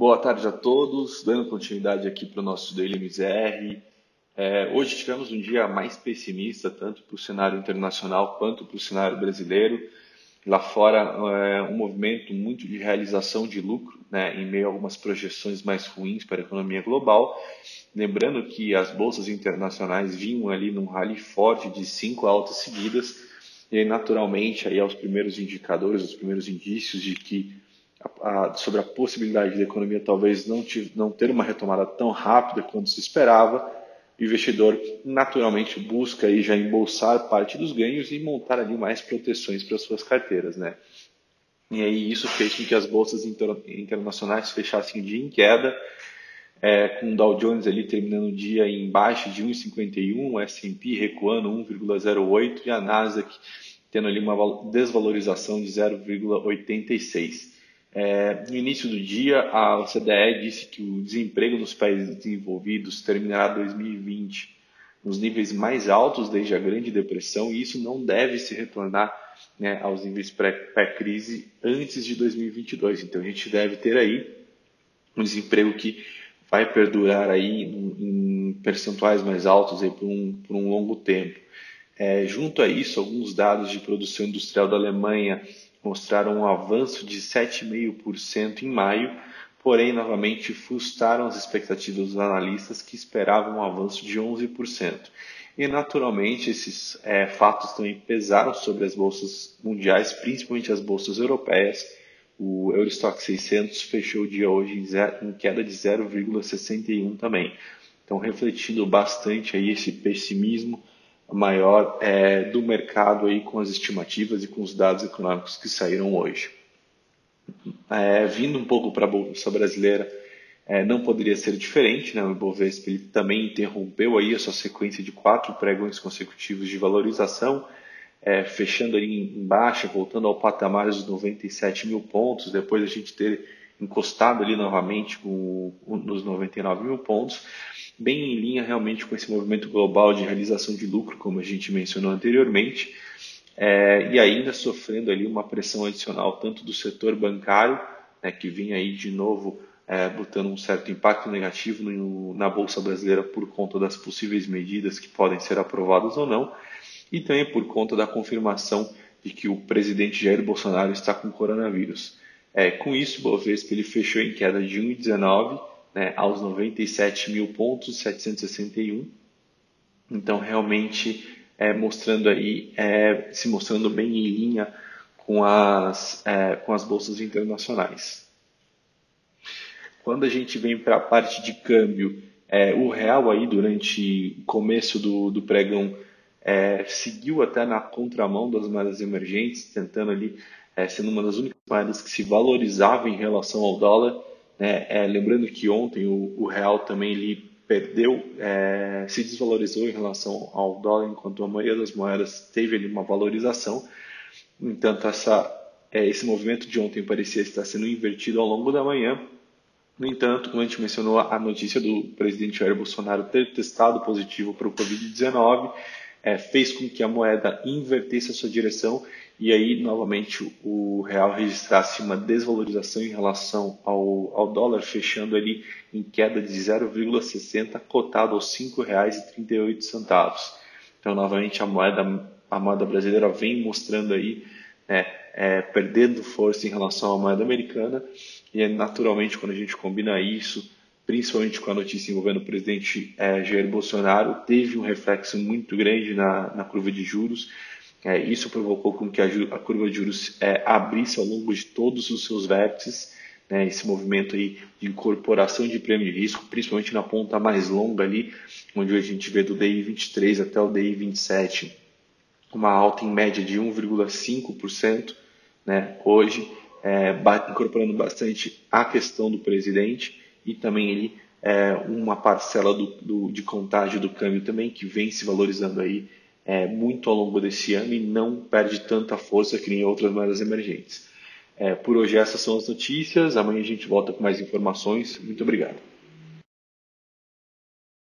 boa tarde a todos. Dando continuidade aqui para o nosso Daily MZR. É, hoje tivemos um dia mais pessimista, tanto para o cenário internacional quanto para o cenário brasileiro. Lá fora, é, um movimento muito de realização de lucro, né, em meio a algumas projeções mais ruins para a economia global. Lembrando que as bolsas internacionais vinham ali num rally forte de cinco altas seguidas, e naturalmente, aí aos primeiros indicadores, os primeiros indícios de que a, sobre a possibilidade da economia talvez não, não ter uma retomada tão rápida quanto se esperava, o investidor naturalmente busca aí já embolsar parte dos ganhos e montar ali mais proteções para suas carteiras, né? E aí isso fez com que as bolsas inter, internacionais fechassem o dia em queda, é, com o Dow Jones ali terminando o dia em baixa de 1,51, o S&P recuando 1,08 e a Nasdaq tendo ali uma desvalorização de 0,86. É, no início do dia, a OCDE disse que o desemprego nos países desenvolvidos terminará 2020 nos níveis mais altos desde a Grande Depressão e isso não deve se retornar né, aos níveis pré-crise antes de 2022. Então a gente deve ter aí um desemprego que vai perdurar aí em percentuais mais altos aí por, um, por um longo tempo. É, junto a isso, alguns dados de produção industrial da Alemanha mostraram um avanço de 7,5% em maio, porém, novamente, frustraram as expectativas dos analistas que esperavam um avanço de 11%. E, naturalmente, esses é, fatos também pesaram sobre as bolsas mundiais, principalmente as bolsas europeias, o Eurostock 600 fechou o dia hoje em, zero, em queda de 0,61 também. Então, refletindo bastante aí esse pessimismo maior é, do mercado aí com as estimativas e com os dados econômicos que saíram hoje. É, vindo um pouco para a Bolsa Brasileira, é, não poderia ser diferente, né? o Ibovespa ele também interrompeu aí a sua sequência de quatro pregões consecutivos de valorização, é, fechando ali em baixa, voltando ao patamar dos 97 mil pontos, depois a gente ter encostado ali novamente com, nos 99 mil pontos, bem em linha realmente com esse movimento global de realização de lucro, como a gente mencionou anteriormente, é, e ainda sofrendo ali uma pressão adicional tanto do setor bancário, né, que vinha aí de novo é, botando um certo impacto negativo no, na Bolsa Brasileira por conta das possíveis medidas que podem ser aprovadas ou não, e também por conta da confirmação de que o presidente Jair Bolsonaro está com coronavírus. É, com isso, o Bovespa ele fechou em queda de 1,19 né, aos 97 mil pontos, 761. Então, realmente, é, mostrando aí, é, se mostrando bem em linha com as, é, com as bolsas internacionais. Quando a gente vem para a parte de câmbio, é, o real aí durante o começo do, do pregão é, seguiu até na contramão das moedas emergentes, tentando ali, é, sendo uma das únicas moedas que se valorizava em relação ao dólar. Né? É, lembrando que ontem o, o, real também ele perdeu, é, se desvalorizou em relação ao dólar, enquanto a maioria das moedas teve ali uma valorização. No entanto, essa, é, esse movimento de ontem parecia estar sendo invertido ao longo da manhã. No entanto, como a gente mencionou, a notícia do presidente Jair Bolsonaro ter testado positivo para o Covid-19 é, fez com que a moeda invertesse a sua direção e aí novamente o real registrasse uma desvalorização em relação ao, ao dólar, fechando ali em queda de 0,60, cotado aos R$ 5,38. Então novamente a moeda, a moeda brasileira vem mostrando aí né, é, perdendo força em relação à moeda americana e naturalmente quando a gente combina isso principalmente com a notícia envolvendo o presidente é, Jair Bolsonaro, teve um reflexo muito grande na, na curva de juros. É, isso provocou com que a, a curva de juros é, abrisse ao longo de todos os seus vértices, né, esse movimento aí de incorporação de prêmio de risco, principalmente na ponta mais longa ali, onde a gente vê do DI 23 até o DI 27, uma alta em média de 1,5%, né, hoje, incorporando bastante a questão do presidente e também ele é, uma parcela do, do, de contágio do câmbio também que vem se valorizando aí é, muito ao longo desse ano e não perde tanta força que nem outras moedas emergentes. É, por hoje essas são as notícias. Amanhã a gente volta com mais informações. Muito obrigado.